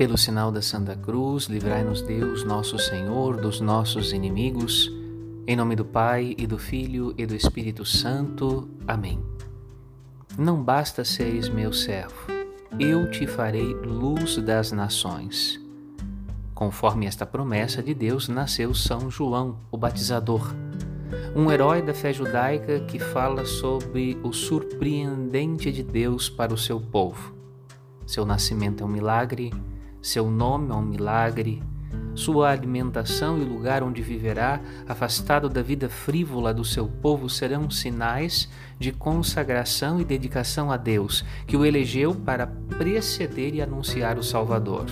Pelo sinal da Santa Cruz, livrai-nos Deus, nosso Senhor, dos nossos inimigos. Em nome do Pai, e do Filho, e do Espírito Santo. Amém. Não basta seres meu servo, eu te farei luz das nações. Conforme esta promessa de Deus, nasceu São João, o batizador, um herói da fé judaica que fala sobre o surpreendente de Deus para o seu povo. Seu nascimento é um milagre, seu nome é um milagre, sua alimentação e lugar onde viverá, afastado da vida frívola do seu povo, serão sinais de consagração e dedicação a Deus, que o elegeu para preceder e anunciar o Salvador.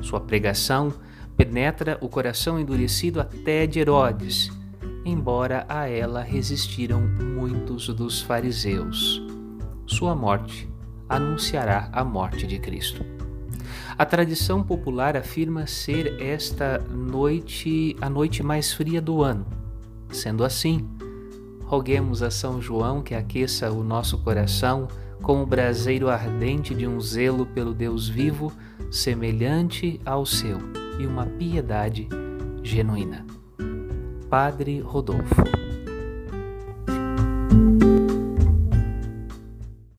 Sua pregação penetra o coração endurecido até de Herodes, embora a ela resistiram muitos dos fariseus. Sua morte anunciará a morte de Cristo. A tradição popular afirma ser esta noite a noite mais fria do ano. Sendo assim, roguemos a São João que aqueça o nosso coração com o braseiro ardente de um zelo pelo Deus vivo, semelhante ao seu, e uma piedade genuína. Padre Rodolfo